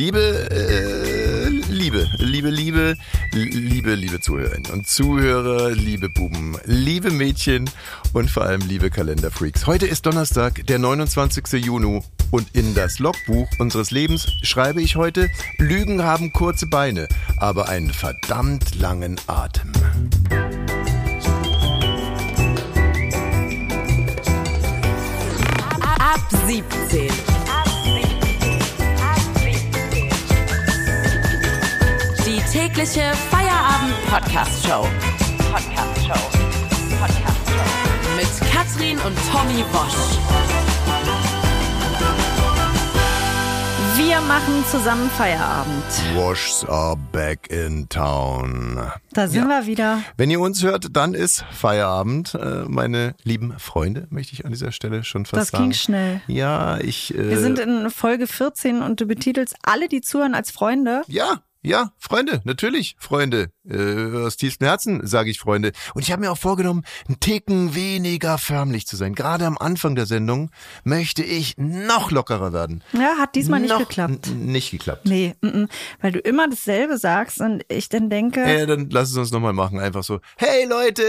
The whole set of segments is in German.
Liebe, äh, Liebe, liebe, liebe, liebe, liebe Zuhörerinnen und Zuhörer, liebe Buben, liebe Mädchen und vor allem liebe Kalenderfreaks. Heute ist Donnerstag, der 29. Juni und in das Logbuch unseres Lebens schreibe ich heute, Lügen haben kurze Beine, aber einen verdammt langen Atem. Ab 17. tägliche Feierabend-Podcast-Show. Podcast-Show. Podcast-Show. Mit Katrin und Tommy Bosch. Wir machen zusammen Feierabend. Washs are back in town. Da sind wir wieder. Wenn ihr uns hört, dann ist Feierabend. Äh, Meine lieben Freunde, möchte ich an dieser Stelle schon fast Das sagen. ging schnell. Ja, ich. Äh, Wir sind in Folge 14 und du betitelst alle, die zuhören, als Freunde. Ja, ja, Freunde, natürlich, Freunde. Äh, aus tiefstem Herzen sage ich Freunde. Und ich habe mir auch vorgenommen, einen Ticken weniger förmlich zu sein. Gerade am Anfang der Sendung möchte ich noch lockerer werden. Ja, hat diesmal nicht noch geklappt. Nicht geklappt. Nee, mm, mm, weil du immer dasselbe sagst und ich dann denke, Äh, dann lass es uns nochmal machen. Einfach so, hey Leute,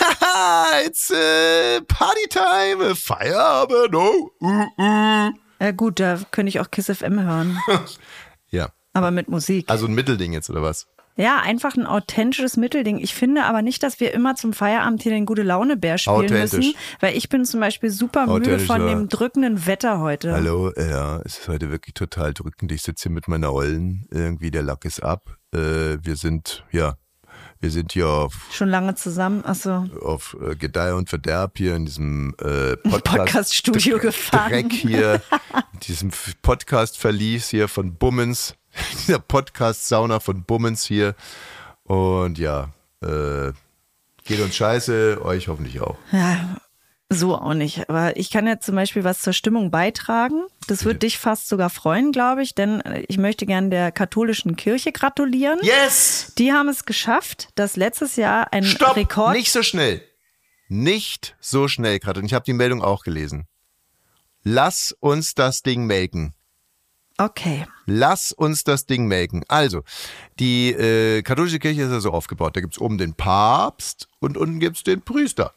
haha, it's äh, Partytime, Feierabend, oh, uh, uh. ja gut, da könnte ich auch Kiss FM hören, Ja, aber mit Musik. also ein Mittelding jetzt, oder was? ja, einfach ein authentisches Mittelding. Ich finde aber nicht, dass wir immer zum Feierabend hier den gute Laune Bär spielen müssen, weil ich bin zum Beispiel super müde von dem drückenden Wetter heute. Hallo, äh, ja, es ist heute wirklich total drückend. Ich sitze hier mit meiner Ollen, irgendwie der Lack ist ab. Äh, wir sind, ja, wir sind hier auf, Schon lange zusammen, achso. auf äh, Gedeih und Verderb hier in diesem äh, Podcast, Podcast-Studio Dreck- gefangen. Dreck hier, in diesem Podcast-Verlies hier von Bummens, dieser Podcast-Sauna von Bummens hier. Und ja, äh, geht uns scheiße, euch hoffentlich auch. Ja, so auch nicht. Aber ich kann ja zum Beispiel was zur Stimmung beitragen. Das wird dich fast sogar freuen, glaube ich, denn äh, ich möchte gern der katholischen Kirche gratulieren. Yes! Die haben es geschafft, dass letztes Jahr ein Stopp! Rekord. Nicht so schnell. Nicht so schnell gerade. Und ich habe die Meldung auch gelesen. Lass uns das Ding melken. Okay. Lass uns das Ding melken. Also, die äh, katholische Kirche ist ja so aufgebaut. Da gibt's oben den Papst und unten gibt's den Priester.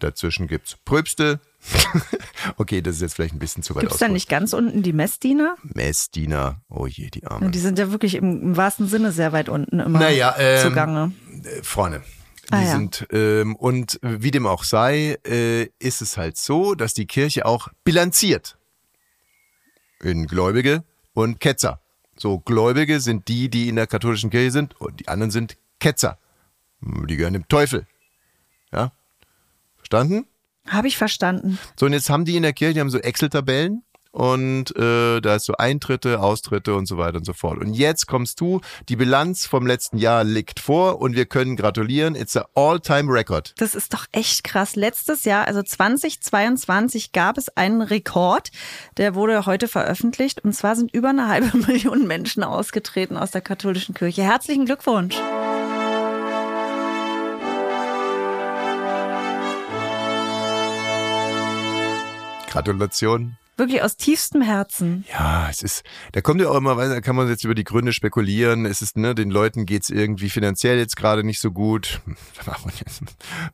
Dazwischen gibt's Pröpste. okay, das ist jetzt vielleicht ein bisschen zu weit Gibt es da nicht ganz unten die Messdiener? Messdiener. Oh je, die Arme. Die sind ja wirklich im, im wahrsten Sinne sehr weit unten immer Naja, ähm, zugange. äh, Freunde. Die Ah, ja. sind, ähm, und wie dem auch sei, äh, ist es halt so, dass die Kirche auch bilanziert. In Gläubige und Ketzer. So, Gläubige sind die, die in der katholischen Kirche sind, und die anderen sind Ketzer. Die gehören dem Teufel. Ja? Verstanden? Habe ich verstanden. So, und jetzt haben die in der Kirche, die haben so Excel-Tabellen und äh, da ist so Eintritte, Austritte und so weiter und so fort. Und jetzt kommst du, die Bilanz vom letzten Jahr liegt vor und wir können gratulieren. It's a all-time record. Das ist doch echt krass. Letztes Jahr, also 2022, gab es einen Rekord, der wurde heute veröffentlicht. Und zwar sind über eine halbe Million Menschen ausgetreten aus der katholischen Kirche. Herzlichen Glückwunsch. Gratulation. Wirklich aus tiefstem Herzen. Ja, es ist, da kommt ja auch immer, weil da kann man jetzt über die Gründe spekulieren. Es ist, ne, den Leuten geht's irgendwie finanziell jetzt gerade nicht so gut. Wenn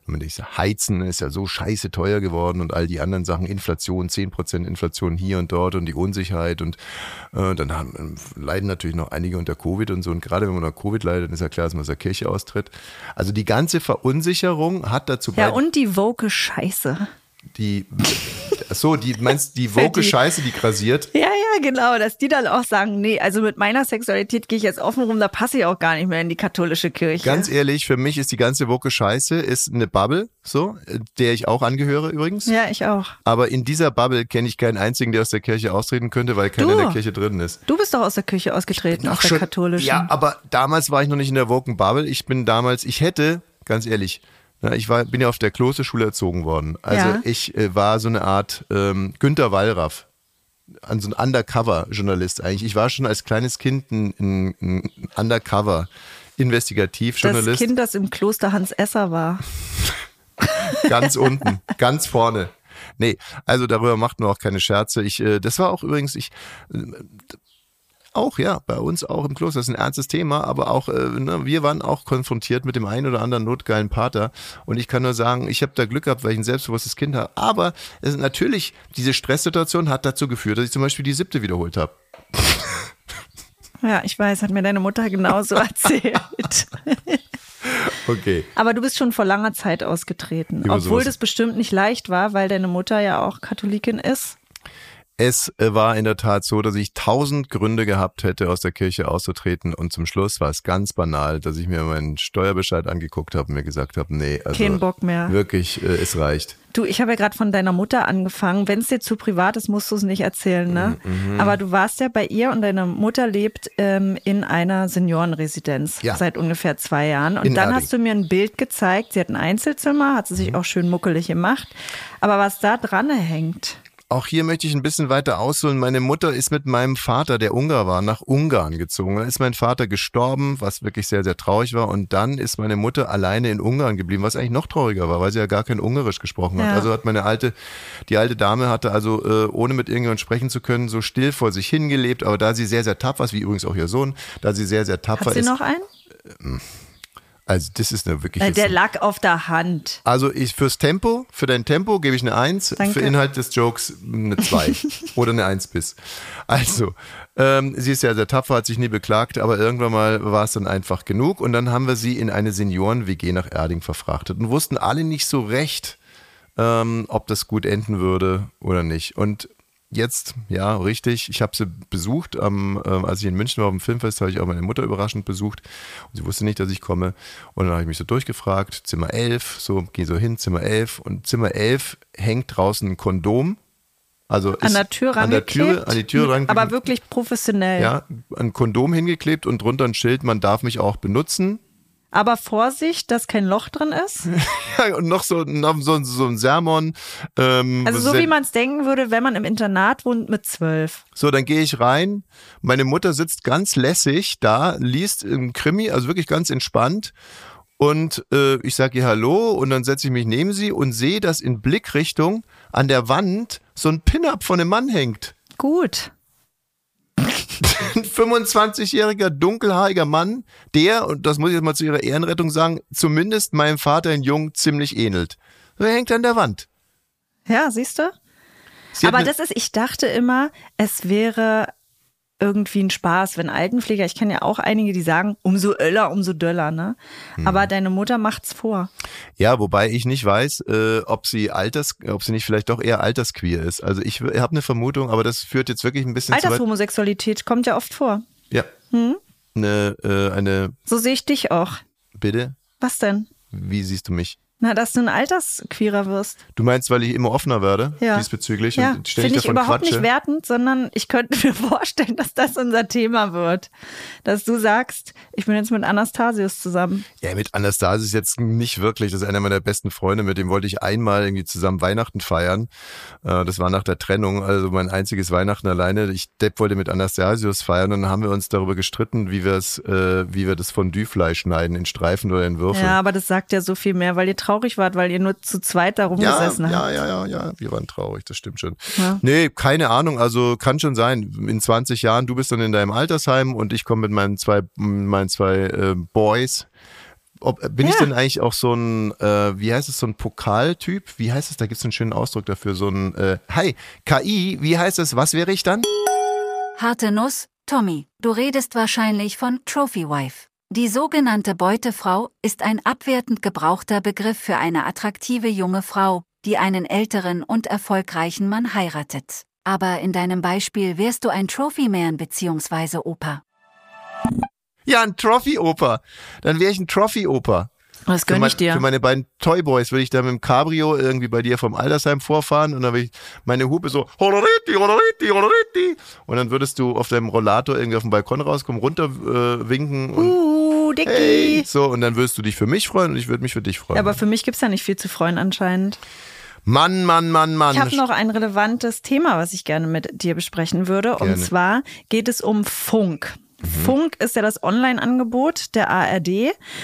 man nicht so, Heizen ist ja so scheiße teuer geworden und all die anderen Sachen, Inflation, 10% Inflation hier und dort und die Unsicherheit und äh, dann haben, leiden natürlich noch einige unter Covid und so. Und gerade wenn man unter Covid leidet, dann ist ja klar, dass man aus der Kirche austritt. Also die ganze Verunsicherung hat dazu Ja, bei und die woke Scheiße. die, ach so, die meinst die woke Die- Scheiße, die grasiert. Ja, ja, genau, dass die dann auch sagen, nee, also mit meiner Sexualität gehe ich jetzt offen rum, da passe ich auch gar nicht mehr in die katholische Kirche. Ganz ehrlich, für mich ist die ganze Woke Scheiße ist eine Bubble, so, der ich auch angehöre übrigens. ja, ich auch. Aber in dieser Bubble kenne ich keinen einzigen, der aus der Kirche austreten könnte, weil keiner Du. in der Kirche drin ist. Du bist doch aus der Kirche ausgetreten, aus der schon- katholischen. Ja, aber damals war ich noch nicht in der Woken Bubble. Ich bin damals, ich hätte, ganz ehrlich, ich war, bin ja auf der Klosterschule erzogen worden. Also Ja. ich äh, war so eine Art ähm, Günter Wallraff. An so ein Undercover-Journalist eigentlich. Ich war schon als kleines Kind ein, ein, ein Undercover. das Investigativjournalist. Kind, das im Kloster Hans Esser war. Ganz unten, ganz vorne. Nee, also darüber macht man auch keine Scherze. Ich, äh, das war auch übrigens, ich, äh, auch, ja, bei uns auch im Kloster. Das ist ein ernstes Thema, aber auch, äh, ne, wir waren auch konfrontiert mit dem einen oder anderen notgeilen Pater. Und ich kann nur sagen, ich habe da Glück gehabt, weil ich ein selbstbewusstes Kind habe. Aber es, natürlich, diese Stresssituation hat dazu geführt, dass ich zum Beispiel die siebte wiederholt habe. Ja, ich weiß, hat mir deine Mutter genauso erzählt. Okay. Aber du bist schon vor langer Zeit ausgetreten, Über obwohl sowas- das bestimmt nicht leicht war, weil deine Mutter ja auch Katholikin ist. Es äh, war in der Tat so, dass ich tausend Gründe gehabt hätte, aus der Kirche auszutreten. Und zum Schluss war es ganz banal, dass ich mir meinen Steuerbescheid angeguckt habe und mir gesagt habe, nee, also Kein Bock mehr. wirklich, äh, es reicht. Du, ich habe ja gerade von deiner Mutter angefangen. Wenn es dir zu privat ist, musst du es nicht erzählen, ne? Mhm, Aber du warst ja bei ihr und deine Mutter lebt ähm, in einer Seniorenresidenz Ja. seit ungefähr zwei Jahren. Und In dann Erding. hast du mir ein Bild gezeigt. Sie hat ein Einzelzimmer, hat sie Mhm. sich auch schön muckelig gemacht. Aber was da dran hängt, Auch hier möchte ich ein bisschen weiter ausholen. Meine Mutter ist mit meinem Vater, der Ungar war, nach Ungarn gezogen. Dann ist mein Vater gestorben, was wirklich sehr, sehr traurig war. Und dann ist meine Mutter alleine in Ungarn geblieben, was eigentlich noch trauriger war, weil sie ja gar kein Ungarisch gesprochen hat. Ja. Also hat meine alte, die alte Dame hatte also, äh, ohne mit irgendjemandem sprechen zu können, so still vor sich hingelebt. Aber da sie sehr, sehr tapfer ist, wie übrigens auch ihr Sohn, da sie sehr, sehr tapfer hat sie ist. noch einen? Also das ist eine wirklich. Äh, der lag auf der Hand. also ich fürs Tempo, für dein Tempo gebe ich eine 1, Danke. für Inhalt des Jokes eine 2 oder eine 1 bis. Also, ähm, sie ist ja sehr tapfer, hat sich nie beklagt, aber irgendwann mal war es dann einfach genug und dann haben wir sie in eine Senioren-WG nach Erding verfrachtet und wussten alle nicht so recht, ähm, ob das gut enden würde oder nicht. Und jetzt, ja, richtig, ich habe sie besucht, ähm, als ich in München war auf dem Filmfest, habe ich auch meine Mutter überraschend besucht und sie wusste nicht, dass ich komme. Und dann habe ich mich so durchgefragt, Zimmer 11, so, gehe so hin, Zimmer 11 und Zimmer 11 hängt draußen ein Kondom. Also An der Tür an der Tür, an die Tür ran, Aber wirklich professionell. ja, ein Kondom hingeklebt und drunter ein Schild, man darf mich auch benutzen. Aber Vorsicht, dass kein Loch drin ist. Ja, und noch so, noch so, so ein Sermon. Ähm, Also so wie man es denken würde, wenn man im Internat wohnt mit zwölf. So, dann gehe ich rein. Meine Mutter sitzt ganz lässig da, liest im Krimi, also wirklich ganz entspannt. Und äh, ich sage ihr Hallo und dann setze ich mich neben sie und sehe, dass in Blickrichtung an der Wand so ein Pin-Up von einem Mann hängt. Gut. Ein 25-jähriger, dunkelhaariger Mann, der, und das muss ich jetzt mal zu ihrer Ehrenrettung sagen, zumindest meinem Vater in Jung ziemlich ähnelt. Er hängt an der Wand. Ja, siehst du? Aber das ist, ich dachte immer, es wäre irgendwie ein Spaß, wenn Altenpfleger, ich kenne ja auch einige, die sagen, umso öller, umso döller, ne? Hm. Aber deine Mutter macht's vor. Ja, wobei ich nicht weiß, äh, ob sie alters, ob sie nicht vielleicht doch eher altersqueer ist. Also ich habe eine Vermutung, aber das führt jetzt wirklich ein bisschen. Altershomosexualität kommt ja oft vor. Ja. Hm? Eine, äh, eine, So sehe ich dich auch. bitte? Was denn? Wie siehst du mich? Na, dass du ein Altersqueerer wirst. Du meinst, weil ich immer offener werde Ja. diesbezüglich Ja, und ständig finde ich davon überhaupt quatsche? nicht wertend, sondern ich könnte mir vorstellen, dass das unser Thema wird. Dass du sagst, ich bin jetzt mit Anastasius zusammen. Ja, mit Anastasis jetzt nicht wirklich. Das ist einer meiner besten Freunde. Mit dem wollte ich einmal irgendwie zusammen Weihnachten feiern. Äh, Das war nach der Trennung, also mein einziges Weihnachten alleine. Ich Depp wollte mit Anastasius feiern und dann haben wir uns darüber gestritten, wie äh, wie wir das Fondue-Fleisch schneiden, in Streifen oder in Würfel. Ja, aber das sagt ja so viel mehr, weil ihr traurig wart, weil ihr nur zu zweit da Ja, rumgesessen ja, habt. ja, ja, ja, wir waren traurig, das stimmt schon. Ja. Nee, keine Ahnung, also kann schon sein. In 20 Jahren, du bist dann in deinem Altersheim und ich komme mit meinen zwei, meinen zwei äh, Boys. Ob, bin ich Ja. denn eigentlich auch so ein, äh, wie heißt es, so ein Pokaltyp? Wie heißt es? Da gibt es einen schönen Ausdruck dafür. So ein, äh, hi, KI, wie heißt es? Was wäre ich dann? Harte Nuss, Tommy, du redest wahrscheinlich von Trophy Wife. Die sogenannte Beutefrau ist ein abwertend gebrauchter Begriff für eine attraktive junge Frau, die einen älteren und erfolgreichen Mann heiratet. Aber in deinem Beispiel wärst du ein Trophy-Man bzw. Opa. Ja, ein Trophy-Oper. Dann wäre ich ein Trophy-Oper. Das Für, gönn mein, ich dir. für meine beiden Toyboys würde ich da mit dem Cabrio irgendwie bei dir vom Altersheim vorfahren und dann würde ich meine Hupe so Holoriti, Holoriti, Holoriti und dann würdest du auf deinem Rollator irgendwie auf dem Balkon rauskommen, runter äh, winken und Uh, Dicky. hey, so und dann würdest du dich für mich freuen und ich würde mich für dich freuen. Aber für mich gibt's ja nicht viel zu freuen anscheinend. Mann, Mann, Mann, Mann. Ich habe noch ein relevantes Thema, was ich gerne mit dir besprechen würde. Gerne. Und zwar geht es um Funk. Funk ist ja das Online-Angebot der ARD.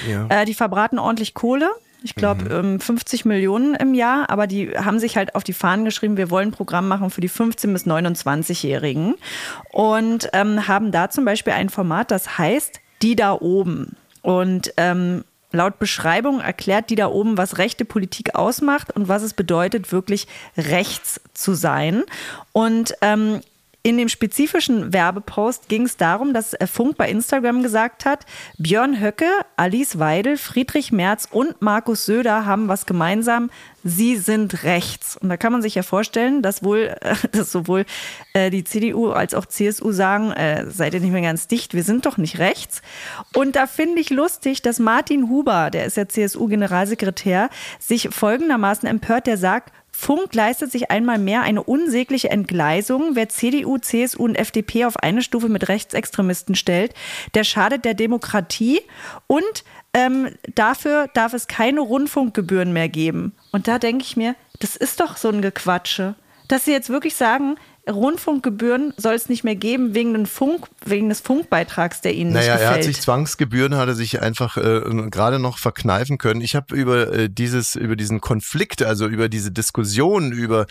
Ja. Äh, die verbraten ordentlich Kohle. Ich glaube, mhm. 50 ähm, Millionen im Jahr, aber die haben sich halt auf die Fahnen geschrieben, wir wollen ein Programm machen für die 15- bis 29-Jährigen und ähm, haben da zum Beispiel ein Format, das heißt Die da oben. Und ähm, Laut Beschreibung erklärt die da oben, was rechte Politik ausmacht und was es bedeutet, wirklich rechts zu sein. Und ähm, in dem spezifischen Werbepost ging es darum, dass Funk bei Instagram gesagt hat, Björn Höcke, Alice Weidel, Friedrich Merz und Markus Söder haben was gemeinsam. Sie sind rechts. Und da kann man sich ja vorstellen, dass wohl, dass sowohl äh, die CDU als auch CSU sagen, äh, seid ihr nicht mehr ganz dicht, wir sind doch nicht rechts. Und da finde ich lustig, dass Martin Huber, der ist ja CSU-Generalsekretär, sich folgendermaßen empört, der sagt, Funk leistet sich einmal mehr eine unsägliche Entgleisung. Wer CDU, CSU und FDP auf eine Stufe mit Rechtsextremisten stellt, der schadet der Demokratie und ähm, dafür darf es keine Rundfunkgebühren mehr geben. Und da denke ich mir, das ist doch so ein Gequatsche. Dass sie jetzt wirklich sagen, Rundfunkgebühren soll es nicht mehr geben wegen, den Funk, wegen des Funkbeitrags, der Ihnen naja, nicht gefällt. Er hat sich Zwangsgebühren, hat er sich einfach äh, gerade noch verkneifen können. Ich habe über äh, dieses, über diesen Konflikt, also über diese Diskussion, über,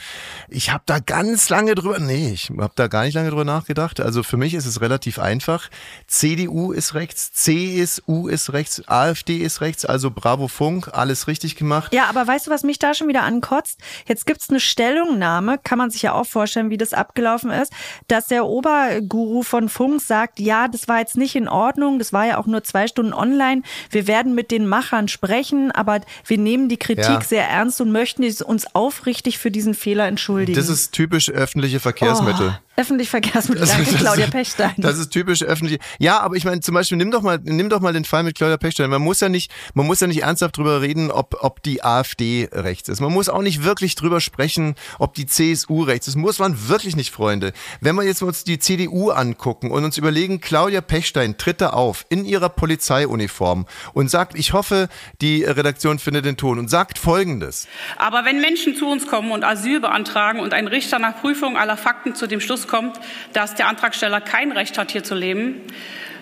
ich habe da ganz lange drüber, nee, ich habe da gar nicht lange drüber nachgedacht. Also für mich ist es relativ einfach. CDU ist rechts, CSU ist rechts, AfD ist rechts, also Bravo Funk, alles richtig gemacht. Ja, aber weißt du, was mich da schon wieder ankotzt? Jetzt gibt's eine Stellungnahme, kann man sich ja auch vorstellen, wie das ab abgelaufen ist, dass der Oberguru von Funk sagt, ja, das war jetzt nicht in Ordnung, das war ja auch nur zwei Stunden online. Wir werden mit den Machern sprechen, aber wir nehmen die Kritik ja. sehr ernst und möchten uns aufrichtig für diesen Fehler entschuldigen. Das ist typisch öffentliche Verkehrsmittel. Oh. Öffentlich Verkehrsmittel, danke Claudia Pechstein. Das ist typisch öffentlich. Ja, aber ich meine, zum Beispiel, nimm doch mal, nimm doch mal den Fall mit Claudia Pechstein. Man muss ja nicht, man muss ja nicht ernsthaft drüber reden, ob, ob die AfD rechts ist. Man muss auch nicht wirklich drüber sprechen, ob die CSU rechts ist. Muss man wirklich nicht, Freunde. Wenn wir jetzt uns die CDU angucken und uns überlegen, Claudia Pechstein tritt da auf in ihrer Polizeiuniform und sagt, ich hoffe, die Redaktion findet den Ton und sagt Folgendes. Aber wenn Menschen zu uns kommen und Asyl beantragen und ein Richter nach Prüfung aller Fakten zu dem Schluss kommt, dass der Antragsteller kein Recht hat, hier zu leben,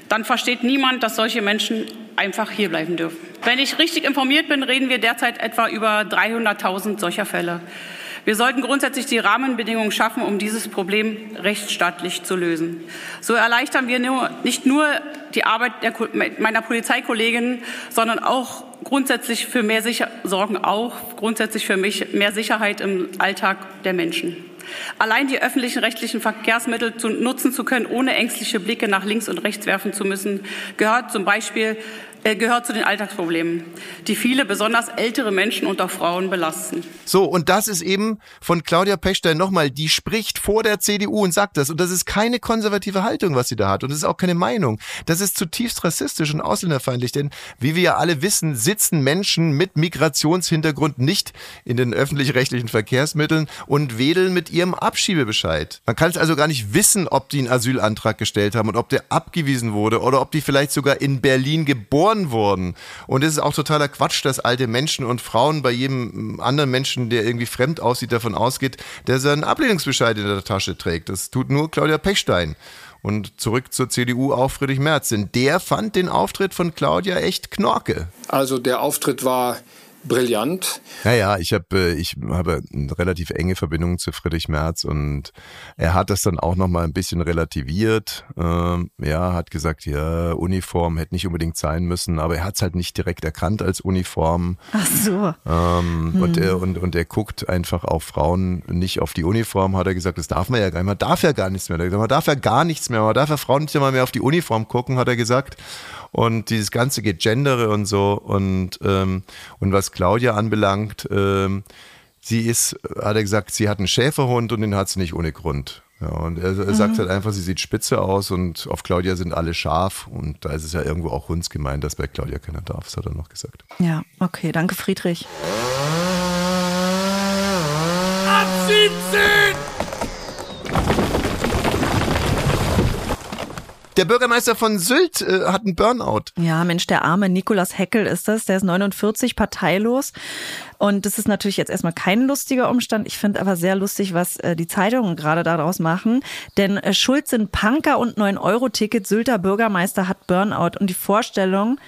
dann versteht niemand, dass solche Menschen einfach hierbleiben dürfen. Wenn ich richtig informiert bin, reden wir derzeit etwa über 300.000 solcher Fälle. Wir sollten grundsätzlich die Rahmenbedingungen schaffen, um dieses Problem rechtsstaatlich zu lösen. So erleichtern wir nur, nicht nur die Arbeit der, meiner Polizeikolleginnen, sondern auch grundsätzlich für mehr Sicher sorgen auch grundsätzlich für mich mehr Sicherheit im Alltag der Menschen. Allein die öffentlichen rechtlichen Verkehrsmittel zu nutzen zu können, ohne ängstliche Blicke nach links und rechts werfen zu müssen, gehört zum Beispiel gehört zu den Alltagsproblemen, die viele, besonders ältere Menschen und auch Frauen belasten. So, und das ist eben von Claudia Pechstein nochmal, die spricht vor der CDU und sagt das. Und das ist keine konservative Haltung, was sie da hat. Und das ist auch keine Meinung. Das ist zutiefst rassistisch und ausländerfeindlich. Denn wie wir ja alle wissen, sitzen Menschen mit Migrationshintergrund nicht in den öffentlich-rechtlichen Verkehrsmitteln und wedeln mit ihrem Abschiebebescheid. Man kann es also gar nicht wissen, ob die einen Asylantrag gestellt haben und ob der abgewiesen wurde oder ob die vielleicht sogar in Berlin geboren geboren wurden. Und es ist auch totaler Quatsch, dass alte Menschen und Frauen bei jedem anderen Menschen, der irgendwie fremd aussieht, davon ausgeht, der seinen Ablehnungsbescheid in der Tasche trägt. Das tut nur Claudia Pechstein. Und zurück zur CDU auch Friedrich Merz. Denn der fand den Auftritt von Claudia echt knorke. Also der Auftritt war brillant. Naja, ich habe äh, ich habe eine relativ enge Verbindung zu Friedrich Merz und er hat das dann auch nochmal ein bisschen relativiert. Ähm, ja, hat gesagt, ja, Uniform hätte nicht unbedingt sein müssen, aber er hat es halt nicht direkt erkannt als Uniform. Ach so. Ähm, hm. und, er, und, und er guckt einfach auf Frauen, nicht auf die Uniform, hat er gesagt, das darf man ja gar nicht, man darf ja gar nichts mehr. Man darf ja gar nichts mehr, man darf ja Frauen nicht immer mehr auf die Uniform gucken, hat er gesagt und dieses ganze Gegendere und so und, ähm, und was Claudia anbelangt, ähm, sie ist, hat er gesagt, sie hat einen Schäferhund und den hat sie nicht ohne Grund. Ja, und er, er mhm. sagt halt einfach, sie sieht spitze aus und auf Claudia sind alle scharf und da ist es ja irgendwo auch uns gemeint, dass bei Claudia keiner darf, das hat er noch gesagt. Ja, okay, danke Friedrich. Ab 17! Der Bürgermeister von Sylt äh, hat einen Burnout. Ja, Mensch, der arme Nikolas Heckel ist das. Der ist 49, parteilos. Und das ist natürlich jetzt erstmal kein lustiger Umstand. Ich finde aber sehr lustig, was äh, die Zeitungen gerade daraus machen. Denn äh, Schuld sind Punker und 9-Euro-Ticket. Sylter Bürgermeister hat Burnout. Und die Vorstellung,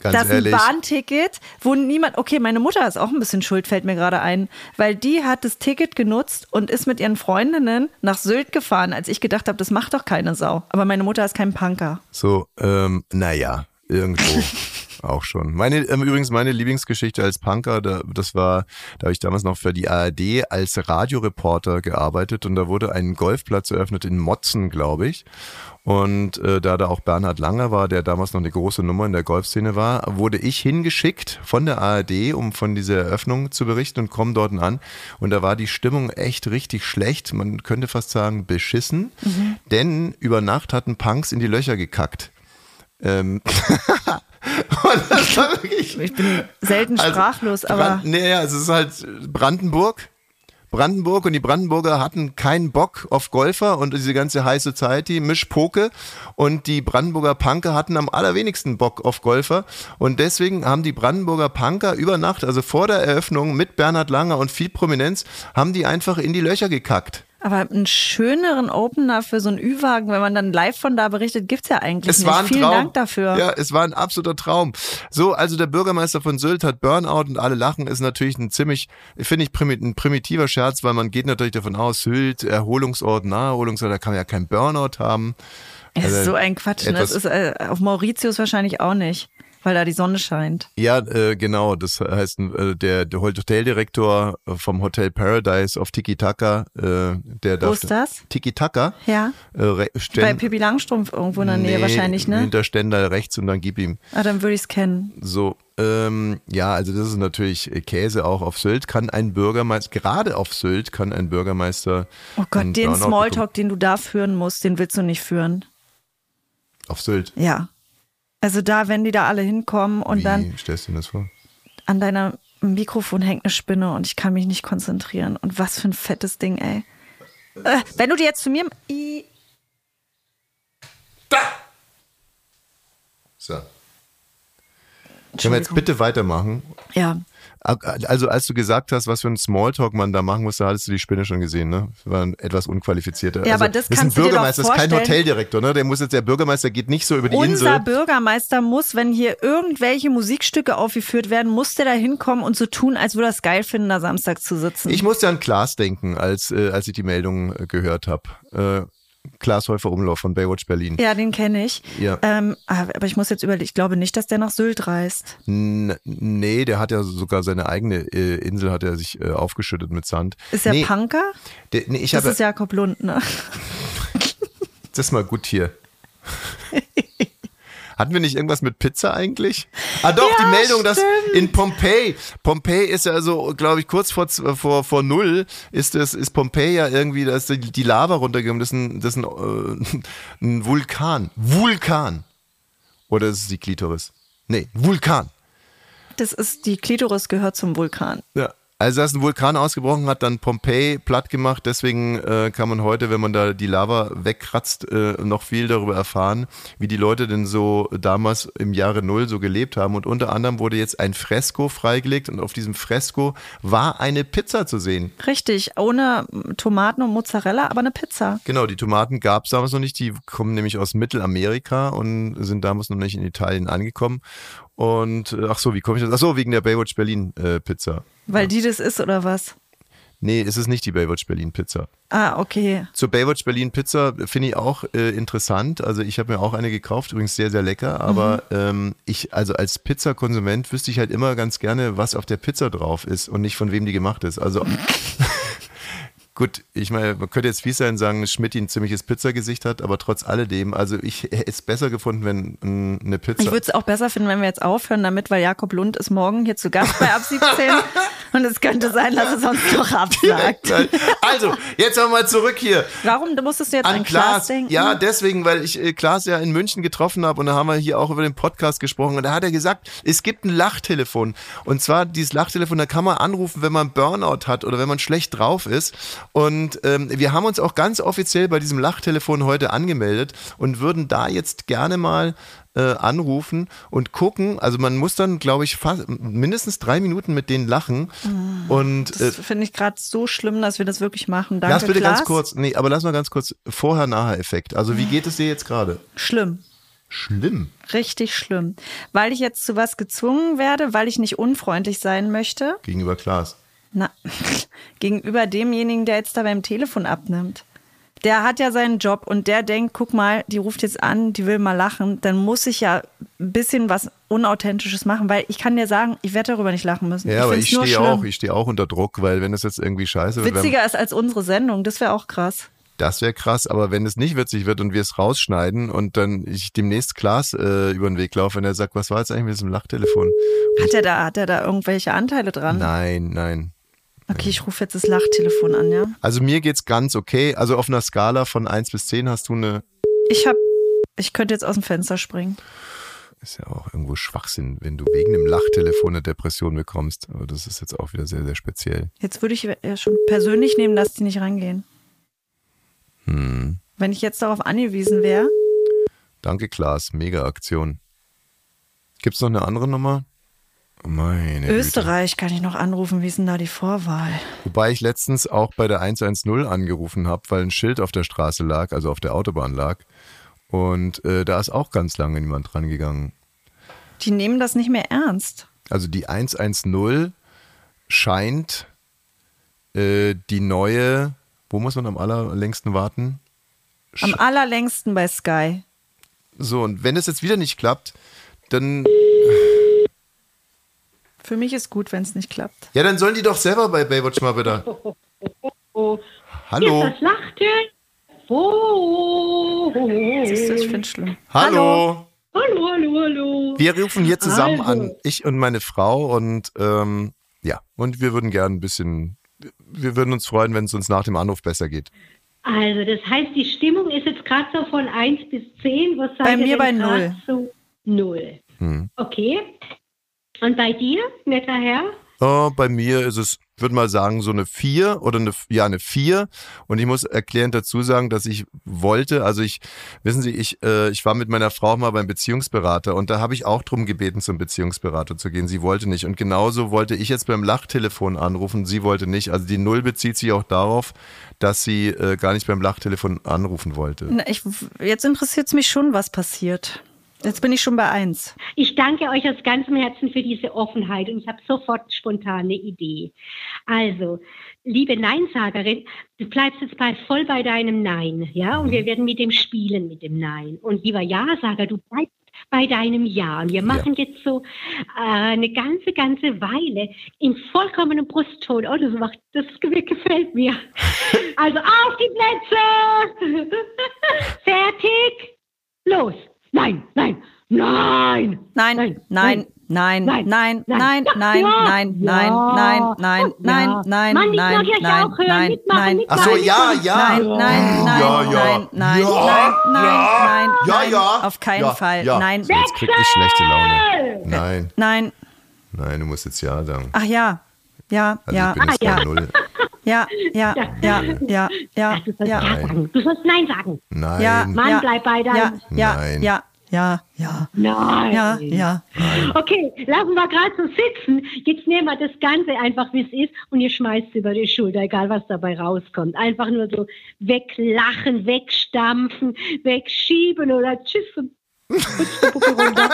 Ganz das ist ehrlich. ein Bahnticket, wo niemand, okay, meine Mutter ist auch ein bisschen schuld, fällt mir gerade ein, weil die hat das Ticket genutzt und ist mit ihren Freundinnen nach Sylt gefahren, als ich gedacht habe, das macht doch keine Sau. Aber meine Mutter ist kein Punker. So, ähm, naja, irgendwo. Auch schon. Meine, ähm, übrigens meine Lieblingsgeschichte als Punker, da, das war, da habe ich damals noch für die ARD als Radioreporter gearbeitet und da wurde ein Golfplatz eröffnet in Motzen, glaube ich. Und äh, da da auch Bernhard Langer war, der damals noch eine große Nummer in der Golfszene war, wurde ich hingeschickt von der ARD, um von dieser Eröffnung zu berichten und komme dort an. Und da war die Stimmung echt richtig schlecht. Man könnte fast sagen beschissen, denn über Nacht hatten Punks in die Löcher gekackt. Ähm, Ich bin selten also, sprachlos, aber Brand, nee, es ist halt Brandenburg. Brandenburg und die Brandenburger hatten keinen Bock auf Golfer und diese ganze High Society, Mischpoke und die Brandenburger Punker hatten am allerwenigsten Bock auf Golfer und deswegen haben die Brandenburger Punker über Nacht, also vor der Eröffnung mit Bernhard Langer und viel Prominenz, haben die einfach in die Löcher gekackt. Aber einen schöneren Opener für so einen Ü-Wagen, wenn man dann live von da berichtet, gibt's ja eigentlich Es nicht. war ein Vielen Traum. Dank dafür. Ja, es war ein absoluter Traum. So, also der Bürgermeister von Sylt hat Burnout und alle lachen, ist natürlich ein ziemlich, finde ich, primi ein primitiver Scherz, weil man geht natürlich davon aus, Sylt, Erholungsort, Naherholungsort, da kann man ja kein Burnout haben. Es ist Also so ein Quatsch. Ne? Das ist äh, auf Mauritius wahrscheinlich auch nicht, weil da die Sonne scheint. Ja, äh, genau. Das heißt, äh, der, der Hoteldirektor vom Hotel Paradise auf Tiki Taka, äh, der Wo darf. ist das? Tiki Taka. Ja. Äh, Bei Pippi Langstrumpf irgendwo in der Nähe Nee, wahrscheinlich, ne? Hinter Stendal rechts und dann gib ihm. Ah, dann würde ich es kennen. So, ähm, ja, also das ist natürlich Käse auch auf Sylt. Kann ein Bürgermeister, gerade auf Sylt kann ein Bürgermeister. Oh Gott, den Burnout Smalltalk, den du da führen musst, den willst du nicht führen. bekommen. Auf Sylt. Ja. Also da, wenn die da alle hinkommen und Wie dann stellst du dir das vor? an deiner Mikrofon hängt eine Spinne und ich kann mich nicht konzentrieren. Und was für ein fettes Ding, ey. Äh, wenn du dir jetzt zu mir. I, So. Können wir jetzt bitte weitermachen? Ja. Also als du gesagt hast, was für einen Smalltalk man da machen muss, da hattest du die Spinne schon gesehen, ne? Das war ein etwas unqualifizierter. Ja, also, aber das ist ein kannst du dir doch Bürgermeister, das ist kein. Hoteldirektor, ne? Der muss jetzt, der Bürgermeister geht nicht so über die Unser Insel. Bürgermeister muss, wenn hier irgendwelche Musikstücke aufgeführt werden, muss der da hinkommen und so tun, als würde er es geil finden, da Samstag zu sitzen. Ich musste an Klaas denken, als, äh, als ich die Meldung äh, gehört habe. Äh, Klaas Häufer Umlauf von Baywatch Berlin. ja, den kenne ich. Ja. Ähm, aber ich muss jetzt überlegen, ich glaube nicht, dass der nach Sylt reist. N nee, der hat ja sogar seine eigene äh, Insel hat er sich äh, aufgeschüttet mit Sand. Ist er nee, Punker? Der, nee, ich Das habe ist Jakob Lund, ne? das ist mal gut hier. Hatten wir nicht irgendwas mit Pizza eigentlich? Ah doch, Ja, die Meldung, dass stimmt. in Pompeji, Pompeji ist ja so, glaube ich, kurz vor, vor, vor null ist das, ist Pompeji ja irgendwie, da ist die, die Lava runtergekommen, das ist ein, das ist ein, äh, ein Vulkan. Vulkan. Oder ist es die Klitoris? Nee, Vulkan. Das ist, die Klitoris gehört zum Vulkan. Ja. Also, dass ein Vulkan ausgebrochen hat, dann Pompeji platt gemacht. Deswegen äh, kann man heute, wenn man da die Lava wegkratzt, äh, noch viel darüber erfahren, wie die Leute denn so damals im Jahre Null so gelebt haben. Und unter anderem wurde jetzt ein Fresko freigelegt und auf diesem Fresko war eine Pizza zu sehen. Richtig, ohne Tomaten und Mozzarella, aber eine Pizza. Genau, die Tomaten gab es damals noch nicht. Die kommen nämlich aus Mittelamerika und sind damals noch nicht in Italien angekommen. Und äh, ach so, wie komme ich das? Ach so, wegen der Baywatch Berlin äh, Pizza. Weil die das ist oder was? Nee, es ist nicht die Baywatch Berlin Pizza. Ah, okay. Zur Baywatch Berlin Pizza finde ich auch äh, interessant. Also ich habe mir auch eine gekauft, übrigens sehr, sehr lecker. Aber ähm, ich, also als Pizzakonsument wüsste ich halt immer ganz gerne, was auf der Pizza drauf ist und nicht von wem die gemacht ist. Also gut, ich meine, man könnte jetzt fies sein und sagen, Schmidt ein ziemliches Pizzagesicht hat, aber trotz alledem, also ich hätte es besser gefunden, wenn mm, eine Pizza. Ich würde es auch besser finden, wenn wir jetzt aufhören damit, weil Jakob Lund ist morgen hier zu Gast bei Ab 17 und es könnte sein, dass er sonst noch absagt. also, jetzt aber mal zurück hier. Warum musstest du jetzt an, An Klaas Klaas, denken? ja, deswegen, weil ich äh, Klaas ja in München getroffen habe und da haben wir hier auch über den Podcast gesprochen und da hat er gesagt, es gibt ein Lachtelefon und zwar dieses Lachtelefon, da kann man anrufen, wenn man Burnout hat oder wenn man schlecht drauf ist und ähm, wir haben uns auch ganz offiziell bei diesem Lachtelefon heute angemeldet und würden da jetzt gerne mal äh, anrufen und gucken, also man muss dann, glaube ich, fast, mindestens drei Minuten mit denen lachen und äh, Das finde ich gerade so schlimm, dass wir das wirklich machen. Danke, Lass bitte Klaas. ganz kurz, nee, aber lass mal ganz kurz Vorher-Nachher-Effekt. Also wie geht es dir jetzt gerade? Schlimm. Schlimm. Richtig schlimm. Weil ich jetzt zu was gezwungen werde, weil ich nicht unfreundlich sein möchte. Gegenüber Klaas. Na, gegenüber demjenigen, der jetzt da beim Telefon abnimmt. Der hat ja seinen Job und der denkt, guck mal, die ruft jetzt an, die will mal lachen, dann muss ich ja ein bisschen was Unauthentisches machen, weil ich kann dir sagen, ich werde darüber nicht lachen müssen. Ja, aber find's ich stehe auch, ich stehe auch unter Druck, weil wenn es jetzt irgendwie scheiße wird, Witziger ist als unsere Sendung, das wäre auch krass. das wäre krass, aber wenn es nicht witzig wird und wir es rausschneiden und dann ich demnächst Klaas äh, über den Weg laufe und er sagt, was war jetzt eigentlich mit diesem Lachtelefon? Hat er da, hat er da irgendwelche Anteile dran? Nein, nein. Okay, ich rufe jetzt das Lachtelefon an, ja. Also mir geht's ganz okay. Also auf einer Skala von 1 bis 10 hast du eine, Ich hab, ich könnte jetzt aus dem Fenster springen. ist ja auch irgendwo Schwachsinn, wenn du wegen einem Lachtelefon eine Depression bekommst. Aber das ist jetzt auch wieder sehr, sehr speziell. Jetzt würde ich ja schon persönlich nehmen, dass die nicht rangehen. Hm. Wenn ich jetzt darauf angewiesen wäre, Danke, Klaas. Mega Aktion. Gibt's noch eine andere Nummer? Oh, Meine Güte. Österreich kann ich noch anrufen, wie ist denn da die Vorwahl? Wobei ich letztens auch bei der 110 angerufen habe, weil ein Schild auf der Straße lag, also auf der Autobahn lag. Und äh, da ist auch ganz lange niemand dran gegangen. Die nehmen das nicht mehr ernst. Also die 110 scheint äh, die neue, wo muss man am allerlängsten warten? Am allerlängsten bei Sky. So, und wenn es jetzt wieder nicht klappt, dann, Für mich ist gut, wenn es nicht klappt. ja, dann sollen die doch selber bei Baywatch mal wieder. Oh, Hallo, das Lachte. Oh. Siehst du, ich finde es schlimm. hallo. Hallo, hallo, hallo. Wir rufen hier zusammen Also. an, ich und meine Frau und ähm, ja, und wir würden gern ein bisschen, wir würden uns freuen, wenn es uns nach dem Anruf besser geht. Also, das heißt, die Stimmung ist jetzt gerade so von 1 bis 10. Was Bei mir bei grad null. So? Null. Hm. Okay. Und bei dir, netter Herr? Oh, bei mir ist es, würde mal sagen, so eine 4 oder eine, ja, eine 4. Und ich muss erklärend dazu sagen, dass ich wollte, also ich, wissen Sie, ich, äh, ich war mit meiner Frau mal beim Beziehungsberater und da habe ich auch drum gebeten, zum Beziehungsberater zu gehen. Sie wollte nicht. Und genauso wollte ich jetzt beim Lachtelefon anrufen, sie wollte nicht. Also die Null bezieht sich auch darauf, dass sie äh, gar nicht beim Lachtelefon anrufen wollte. Na, ich, jetzt interessiert es mich schon, was passiert. Jetzt bin ich schon bei eins. Ich danke euch aus ganzem Herzen für diese Offenheit und ich habe sofort spontane Idee. Also, liebe Neinsagerin, du bleibst jetzt bei, voll bei deinem Nein, ja? Und wir werden mit dem spielen, mit dem Nein. Und lieber Ja-Sager, du bleibst bei deinem Ja. Und wir machen jetzt so äh, eine ganze, ganze Weile in vollkommenem Brustton. Oh, das macht, das gefällt mir. Also auf die Plätze! Fertig! Los! Nein, nein, nein! Nein, nein, nein, nein, nein, nein, nein, nein, nein, nein, nein, nein, nein, nein, nein, nein, nein, nein. mitmachen. Ach so, ja, ja. Nein, nein, nein, Ja, ja. nein, nein, Ja, nein, nein, nein, Ja, nein, ja. auf keinen ja, Fall, ja. nein, jetzt krieg ich schlechte Laune. Nein, nein, nein, du musst jetzt Ja sagen. ach ja, ja, Also ja, ich bin jetzt ja, bei Null. Ja, ja, ja, ja, ja, Du sollst ja, sagen. Du sollst Nein sagen. Nein. ja, Mann, ja, bleib bei deinem- ja, Nein. ja, ja, ja, Nein. ja, ja. Okay, lassen wir gerade so sitzen. Jetzt nehmen wir das Ganze einfach, wie es ist, und ihr schmeißt es über die Schulter, egal was dabei rauskommt. Einfach nur so weglachen, wegstampfen, wegschieben oder tschüss und putz die Bucke runter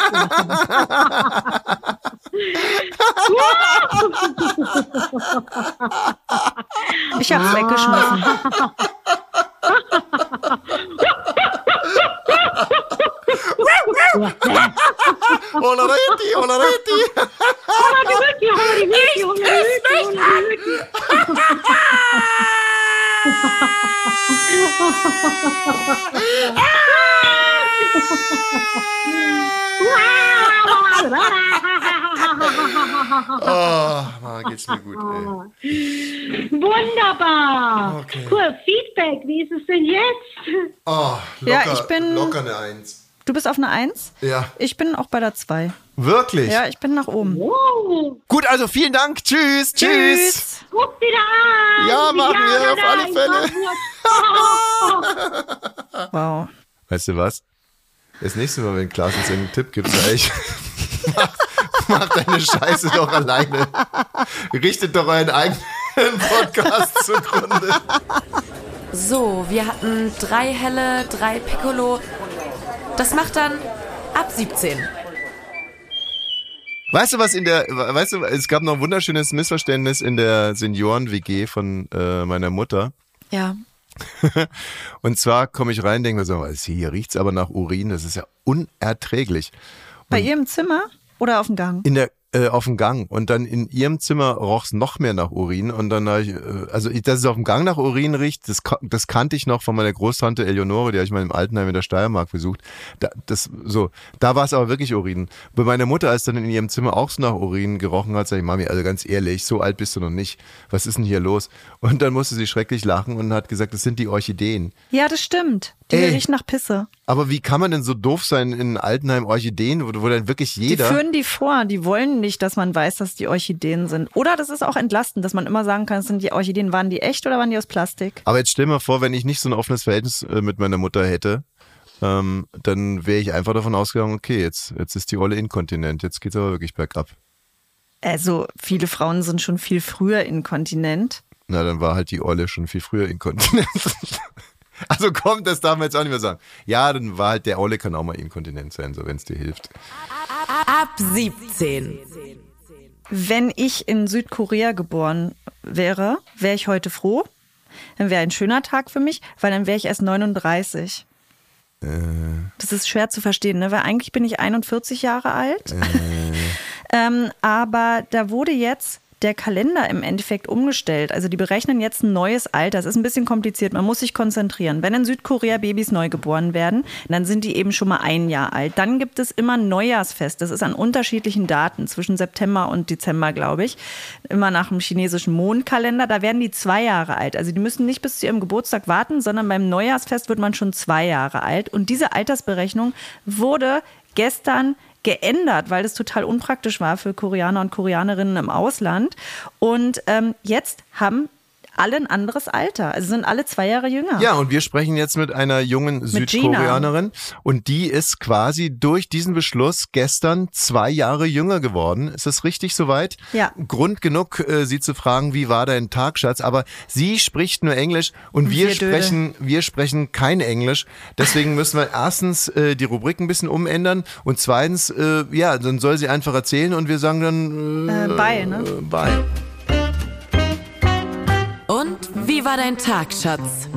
ich hab's ah. weggeschmissen. Hola Reti, hola Reti. Hola die Reti, hola die Reti, hola die Reti, hola die Reti. Oh, Mann, geht's mir gut, ey. Wunderbar. Okay. Cool, Feedback, wie ist es denn jetzt? Oh, locker, Ja, ich bin- locker eine Eins. Du bist auf einer Eins? Ja. Ich bin auch bei der Zwei. Wirklich? Ja, ich bin nach oben. Oh, Gut, also vielen Dank. Tschüss. Tschüss. guck wieder an. Ja, machen wir, Jana auf alle Fälle. Wow. Weißt du was? Das nächste Mal, wenn Klaas uns einen Tipp gibt, sag ich, mach, mach deine Scheiße doch alleine. Richtet doch euren eigenen Podcast zugrunde. So, wir hatten drei helle, drei Piccolo. Das macht dann Ab 17. Weißt du, was in der, weißt du, es gab noch ein wunderschönes Missverständnis in der Senioren-WG von äh, meiner Mutter. Ja. Und zwar komme ich rein, denke mir so, was, hier riecht's aber nach Urin, das ist ja unerträglich. Bei ihr im Zimmer oder auf dem Gang? In der äh, auf dem Gang und dann in ihrem Zimmer roch es noch mehr nach Urin und dann habe ich, äh, also ich, dass es auf dem Gang nach Urin riecht, das, das kannte ich noch von meiner Großtante Eleonore, die habe ich mal im Altenheim in der Steiermark besucht. Da, das, so, da war es aber wirklich Urin. Bei meiner Mutter, als dann in ihrem Zimmer auch so nach Urin gerochen hat, sag ich, Mami, also ganz ehrlich, so alt bist du noch nicht. Was ist denn hier los? Und dann musste sie schrecklich lachen und hat gesagt, das sind die Orchideen. Ja, das stimmt. Die Ey. riecht nach Pisse. Aber wie kann man denn so doof sein in Altenheim Orchideen, wo, wo dann wirklich Die jeder... führen die vor, die wollen nicht, dass man weiß, dass die Orchideen sind. Oder das ist auch entlastend, dass man immer sagen kann, es sind die Orchideen, waren die echt oder waren die aus Plastik? Aber jetzt stell mal vor, wenn ich nicht so ein offenes Verhältnis äh, mit meiner Mutter hätte, ähm, dann wäre ich einfach davon ausgegangen, okay, jetzt, jetzt ist die Olle inkontinent, jetzt geht's aber wirklich bergab. Also viele Frauen sind schon viel früher inkontinent. Na, dann war halt die Olle schon viel früher inkontinent. also komm, das darf man jetzt auch nicht mehr sagen. Ja, dann war halt der Olle kann auch mal inkontinent sein, so wenn es dir hilft. Ab 17. Wenn ich in Südkorea geboren wäre, wäre ich heute froh. Dann wäre ein schöner Tag für mich, weil dann wäre ich erst 39. Das ist schwer zu verstehen, ne? weil eigentlich bin ich 41 Jahre alt. ähm, aber da wurde jetzt der Kalender im Endeffekt umgestellt. Also die berechnen jetzt ein neues Alter. Es ist ein bisschen kompliziert. Man muss sich konzentrieren. Wenn in Südkorea Babys neu geboren werden, dann sind die eben schon mal ein Jahr alt. Dann gibt es immer ein Neujahrsfest. Das ist an unterschiedlichen Daten zwischen September und Dezember, glaube ich. Immer nach dem chinesischen Mondkalender. Da werden die zwei Jahre alt. Also die müssen nicht bis zu ihrem Geburtstag warten, sondern beim Neujahrsfest wird man schon zwei Jahre alt. Und diese Altersberechnung wurde gestern geändert, weil das total unpraktisch war für Koreaner und Koreanerinnen im Ausland. Und ähm, jetzt haben alle ein anderes Alter. Also sind alle zwei Jahre jünger. Ja, und wir sprechen jetzt mit einer jungen Mit Südkoreanerin und die ist quasi durch diesen Beschluss gestern zwei Jahre jünger geworden. Ist das richtig soweit? Ja. Grund genug, äh, sie zu fragen, wie war dein Tag, Schatz? Aber sie spricht nur Englisch und wir, wir sprechen, wir sprechen kein Englisch. Deswegen müssen wir erstens äh, die Rubrik ein bisschen umändern und zweitens, äh, ja, dann soll sie einfach erzählen und wir sagen dann äh, Äh, bye, ne? äh, bye. Wie war dein Tag, Schatz?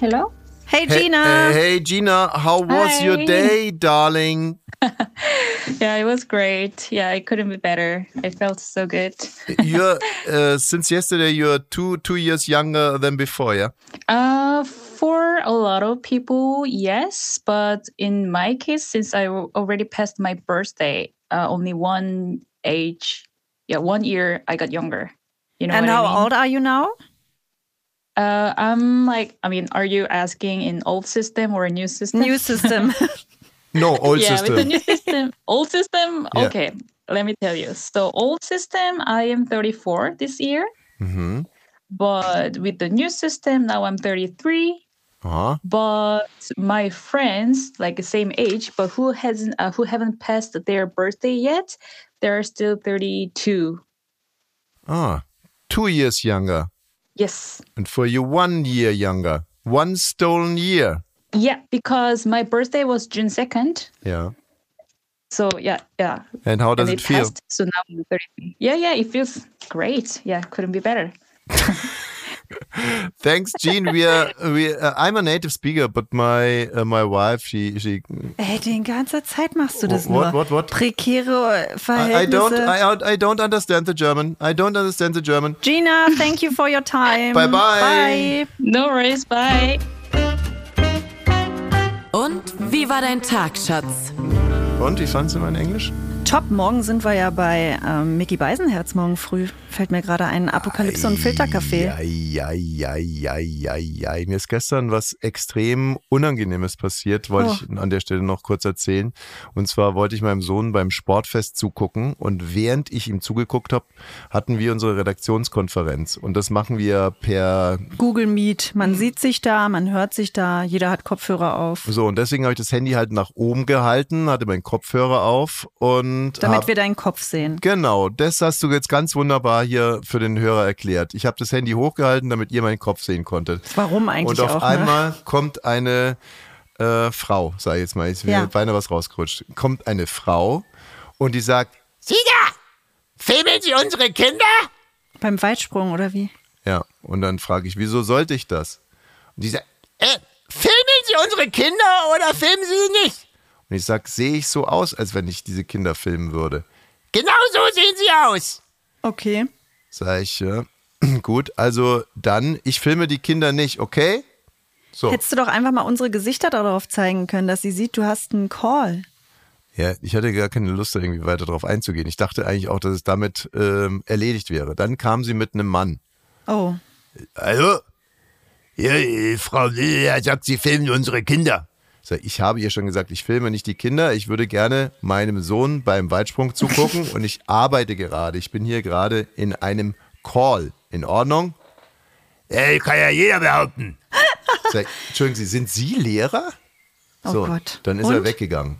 Hello? Hey Hey, Gina! äh, hey Gina, how was your Hi. day, darling? Yeah, it was great. Yeah, it couldn't be better. I felt so good. you're uh, since yesterday you're two two years younger than before yeah Uh, for a lot of people, yes, but in my case, since I al- already passed my birthday, uh, only one age, yeah, one year I got younger. You know And how I mean? old are you now? Uh, I'm like, I mean, are you asking in old system or a new system? New system. no old yeah, system with the new system, old system. Yeah. Okay, let me tell you. So, old system, I am 34 this year, mhm but with the new system, now I'm 33. Aha But my friends, like the same age, but who hasn't, uh, who haven't passed their birthday yet, they're still 32. ah two years younger Yes. and for you one year younger one stolen year Yeah, because my birthday was June 2nd. yeah So yeah, yeah. and how does and it feel passed. So now I'm 33. Yeah, yeah, it feels great. Yeah, couldn't be better. thanks Jean we are we uh, I'm a native speaker but my uh, my wife she she Ey, die ganze Zeit machst du das What, nur. what, what? Prekäre I, I Verhältnisse. don't I, I don't understand the German I don't understand the German Gina, thank you for your time. Bye, bye. Bye. No worries. Bye. Und wie war dein Tag, Schatz? und wie fandst du mein Englisch Top, morgen sind wir ja bei ähm, Mickey Beisenherz morgen früh. Fällt mir gerade ein Apokalypse und Filterkaffee. Eieieiei. Mir ist gestern was extrem Unangenehmes passiert, wollte Oh. ich an der Stelle noch kurz erzählen. Und zwar wollte ich meinem Sohn beim Sportfest zugucken und während ich ihm zugeguckt habe, hatten wir unsere Redaktionskonferenz. Und das machen wir per Google Meet. Man sieht sich da, man hört sich da, jeder hat Kopfhörer auf. so und deswegen habe ich das Handy halt nach oben gehalten, hatte meinen Kopfhörer auf und und Damit hab, wir deinen Kopf sehen. Genau, das hast du jetzt ganz wunderbar hier für den Hörer erklärt. Ich habe das Handy hochgehalten, damit ihr meinen Kopf sehen konntet. Warum eigentlich Und auf auch? ne? einmal kommt eine äh, Frau, sag ich jetzt mal, ist mir Ja. beinahe was rausgerutscht. Kommt eine Frau und die sagt, Sieger! Filmen Sie unsere Kinder? Beim Weitsprung oder wie? ja, und dann frage ich, wieso sollte ich das? Und die sagt, Äh, filmen Sie unsere Kinder oder filmen Sie sie nicht? Und ich sag, sehe ich so aus, als wenn ich diese Kinder filmen würde? Genau so sehen Sie aus. Okay. Sag ich, ja, gut, also dann, ich filme die Kinder nicht, okay? So. Hättest du doch einfach mal unsere Gesichter darauf zeigen können, dass sie sieht, du hast einen Call. Ja, ich hatte gar keine Lust, da irgendwie weiter drauf einzugehen. Ich dachte eigentlich auch, dass es damit ähm, erledigt wäre. Dann kam sie mit einem Mann. Oh. Also, ja, äh, Frau Lilja sagt, Sie filmen unsere Kinder. Ich habe ihr schon gesagt, ich filme nicht die Kinder. Ich würde gerne meinem Sohn beim Weitsprung zugucken und ich arbeite gerade. Ich bin hier gerade in einem Call. In Ordnung? Äh, kann ja jeder behaupten. Sag, Entschuldigen Sie, sind Sie Lehrer? Oh so, Gott. dann ist er Und? weggegangen.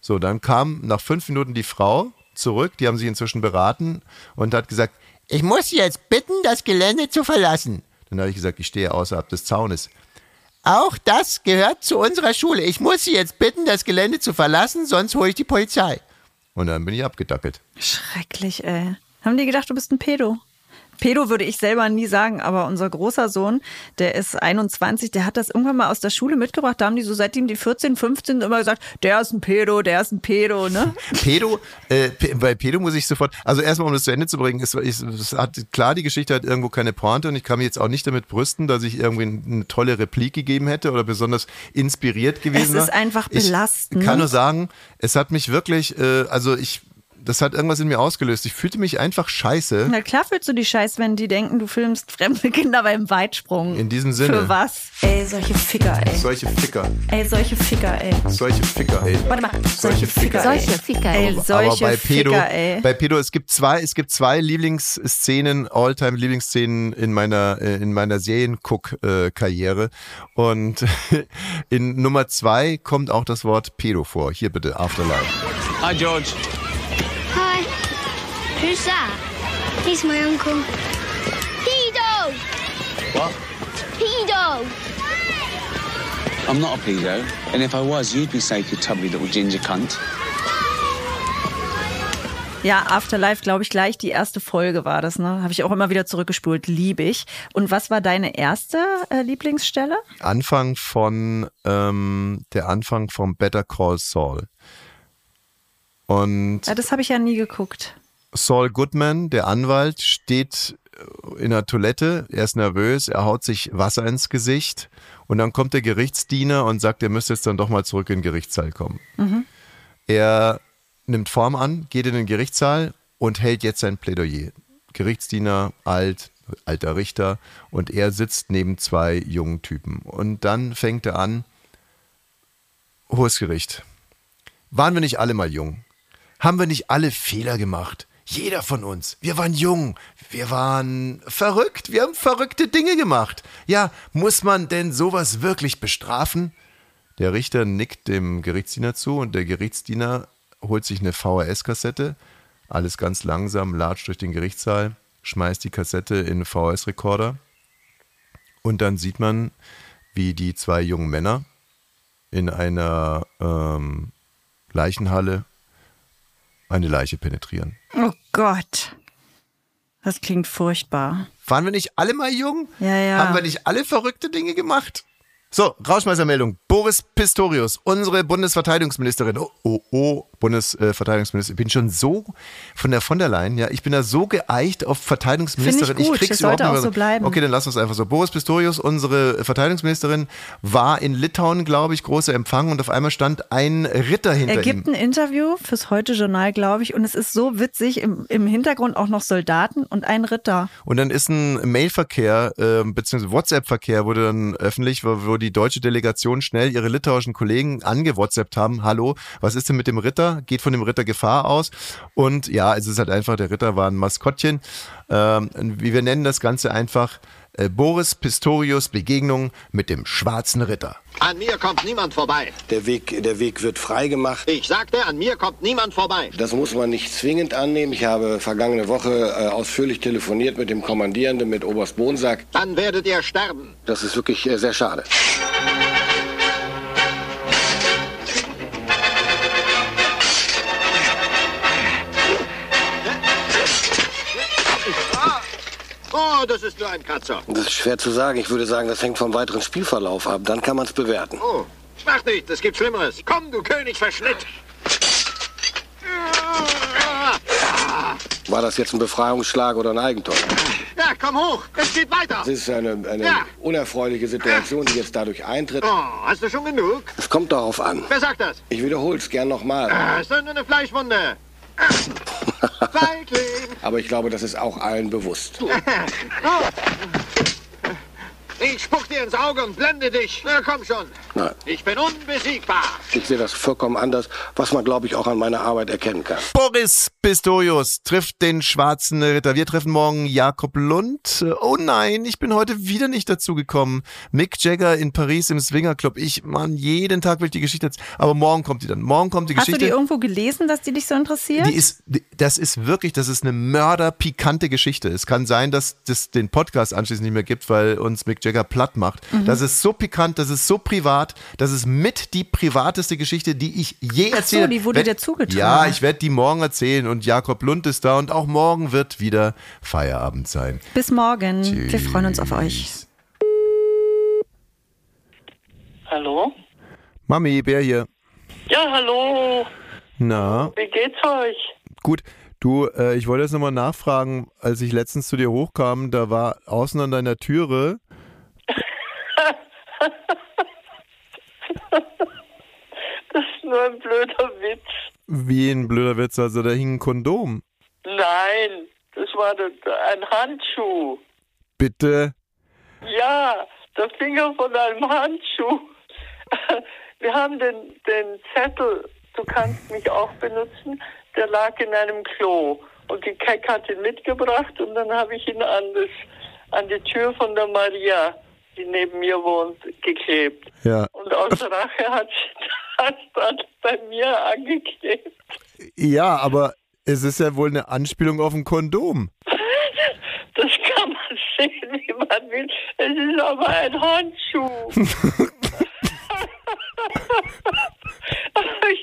So, dann kam nach fünf Minuten die Frau zurück, die haben sich inzwischen beraten und hat gesagt, Ich muss Sie jetzt bitten, das Gelände zu verlassen. dann habe ich gesagt, ich stehe außerhalb des Zaunes. Auch das gehört zu unserer Schule. Ich muss Sie jetzt bitten, das Gelände zu verlassen, sonst hole ich die Polizei. Und dann bin ich abgedackelt. Schrecklich, ey. Haben die gedacht, du bist ein Pedo? Pedo würde ich selber nie sagen, aber unser großer Sohn, der ist 21, der hat das irgendwann mal aus der Schule mitgebracht. Da haben die so seitdem die 14, 15 immer gesagt, der ist ein Pedo, der ist ein Pedo, ne? Pedo, äh, bei Pedo muss ich sofort, also erstmal, um das zu Ende zu bringen, ist, ist, es hat, klar, die Geschichte hat irgendwo keine Pointe und ich kann mich jetzt auch nicht damit brüsten, dass ich irgendwie eine tolle Replik gegeben hätte oder besonders inspiriert gewesen Es ist war. einfach Ich belastend. kann nur sagen, es hat mich wirklich, äh, also ich, das hat irgendwas in mir ausgelöst. Ich fühlte mich einfach scheiße. Na klar fühlst du dich scheiß, wenn die denken, du filmst fremde Kinder beim Weitsprung. In diesem Sinne. Für was? Ey, solche Ficker, ey. Solche Ficker, Ey, solche Ficker, ey. solche Ficker, ey. Warte mal. Solche Ficker. Solche Ficker. Ey, Aber solche bei Pedo, Ficker, ey. bei Pedo, es gibt zwei, es gibt zwei Lieblingsszenen, Alltime Lieblingsszenen in meiner äh, in meiner Serienguck-Karriere und in Nummer zwei kommt auch das Wort Pedo vor. Hier bitte Afterlife. Hi, George. That? He's my uncle. Pedo! What? Pedo! I'm not a pedo. And if I was, you'd be safe, you tubby little ginger cunt. Ja, Afterlife, glaube ich, gleich die erste Folge war das, ne? Habe ich auch immer wieder zurückgespult, liebe ich. Und was war deine erste äh, Lieblingsstelle? Anfang von ähm, der Anfang vom Better Call Saul. Und Ja, das habe ich ja nie geguckt. Saul Goodman, der Anwalt, steht in der Toilette, er ist nervös, er haut sich Wasser ins Gesicht und dann kommt der Gerichtsdiener und sagt, er müsste jetzt dann doch mal zurück in den Gerichtssaal kommen. Er nimmt Form an, geht in den Gerichtssaal und hält jetzt sein Plädoyer. Gerichtsdiener, alt, alter Richter und er sitzt neben zwei jungen Typen. Und dann fängt er an, Hohes Gericht. Waren wir nicht alle mal jung? Haben wir nicht alle Fehler gemacht? Jeder von uns. Wir waren jung. Wir waren verrückt. Wir haben verrückte Dinge gemacht. Ja, muss man denn sowas wirklich bestrafen? Der Richter nickt dem Gerichtsdiener zu und der Gerichtsdiener holt sich eine VHS-Kassette. Alles ganz langsam, latscht durch den Gerichtssaal, schmeißt die Kassette in einen VHS-Rekorder. Und dann sieht man, wie die zwei jungen Männer in einer ähm, Leichenhalle eine Leiche penetrieren. Oh Gott. Das klingt furchtbar. Waren wir nicht alle mal jung? Ja, ja. Haben wir nicht alle verrückte Dinge gemacht? So, Rauschmeißermeldung. Boris Pistorius, unsere Bundesverteidigungsministerin. Oh, oh, oh, Bundesverteidigungsministerin. Ich bin schon so von der von der Leyen, ja, ich bin da so geeicht auf Verteidigungsministerin. Ich gut, krieg's das überhaupt sollte nicht auch so bleiben. Okay, dann lass uns einfach so. Boris Pistorius, unsere Verteidigungsministerin, war in Litauen, glaube ich, großer Empfang und auf einmal stand ein Ritter hinter Er ihm. gibt ein Interview fürs Heute-Journal, glaube ich, und es ist so witzig. Im, Im Hintergrund auch noch Soldaten und ein Ritter. Und dann ist ein Mailverkehr, äh, beziehungsweise WhatsApp-Verkehr wurde dann öffentlich, wo, wo die deutsche Delegation schnell ihre litauischen Kollegen angewhatsappt haben. Hallo, was ist denn mit dem Ritter? Geht von dem Ritter Gefahr aus? Und ja, es ist halt einfach, der Ritter war ein Maskottchen. Ähm, wie wir nennen das Ganze einfach Äh, Boris Pistorius Begegnung mit dem schwarzen Ritter. An mir kommt niemand vorbei. Der Weg, der Weg wird freigemacht. Ich sagte, an mir kommt niemand vorbei. Das muss man nicht zwingend annehmen. Ich habe vergangene Woche äh, ausführlich telefoniert mit dem Kommandierenden, mit Oberst Bonsack. Dann werdet ihr sterben. Das ist wirklich äh, sehr schade. Oh, das ist nur ein Kratzer. Das ist schwer zu sagen. Ich würde sagen, das hängt vom weiteren Spielverlauf ab. Dann kann man es bewerten. Oh, mach nicht, es gibt Schlimmeres. Komm, du König verschnitt. War das jetzt ein Befreiungsschlag oder ein Eigentor? Ja, komm hoch, es geht weiter. Es ist eine, eine Ja. unerfreuliche Situation, die jetzt dadurch eintritt. Oh, hast du schon genug? Es kommt darauf an. Wer sagt das? Ich wiederhole es gern nochmal. Ah, ist doch nur eine Fleischwunde. Aber ich glaube, das ist auch allen bewusst. Ich spuck dir ins Auge und blende dich. Na, komm schon. Nein, Ich bin unbesiegbar. ich sehe das vollkommen anders, was man, glaube ich, auch an meiner Arbeit erkennen kann. Boris Pistorius trifft den schwarzen Ritter. Wir treffen morgen Jakob Lund. Oh nein, ich bin heute wieder nicht dazu gekommen. Mick Jagger in Paris im Swinger Club. Ich, Mann, jeden Tag will ich die Geschichte jetzt. Aber morgen kommt die dann. Morgen kommt die Hast du Geschichte. die irgendwo gelesen, dass die dich so interessiert? Die ist, die- das ist wirklich, das ist eine mörderpikante Geschichte. Es kann sein, dass das den Podcast anschließend nicht mehr gibt, weil uns Mick Jagger platt macht. Mhm. Das ist so pikant, das ist so privat, das ist mit die privateste Geschichte, die ich je Ach so, erzählt die wurde dir zugetragen. Ja, ich werde die morgen erzählen und Jakob Lund ist da und auch morgen wird wieder Feierabend sein. Bis morgen. Wir freuen uns auf euch. Hallo? Mami, Bär hier. Ja, hallo. Na, Wie geht's euch? gut. Du, äh, ich wollte jetzt nochmal nachfragen, als ich letztens zu dir hochkam, da war außen an deiner Türe Das ist nur ein blöder Witz. wie ein blöder Witz, also da hing ein Kondom. Nein, das war ein Handschuh. Bitte. Ja, der Finger von einem Handschuh. Wir haben den, den Zettel, du kannst mich auch benutzen, der lag in einem Klo. Und die Keck hat ihn mitgebracht und dann habe ich ihn an, das, an die Tür von der Maria, die neben mir wohnt, geklebt. Ja. Und aus Rache hat sie das dann bei mir angeklebt. Ja, aber es ist ja wohl eine Anspielung auf ein Kondom. Das kann man sehen, wie man will. Es ist aber ein Handschuh.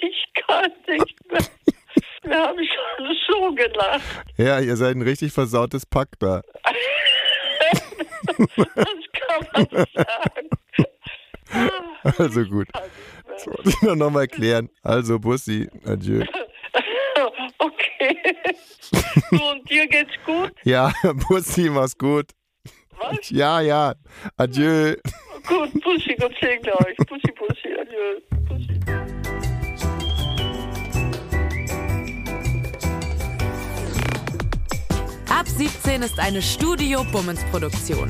ich kann nicht mehr. Wir haben schon so gelacht. Ja, ihr seid ein richtig versautes Pack da. Kann man sagen. Also gut. Das wollte ich nur nochmal erklären. Also, Bussi, adieu. Okay. Du und dir geht's gut? Ja, Bussi, mach's gut. Was? Ja, ja. Adieu. Gut, Bussi, Gott segne euch. Bussi, Bussi, adieu. Ab 17 ist eine Studio Bummens Produktion.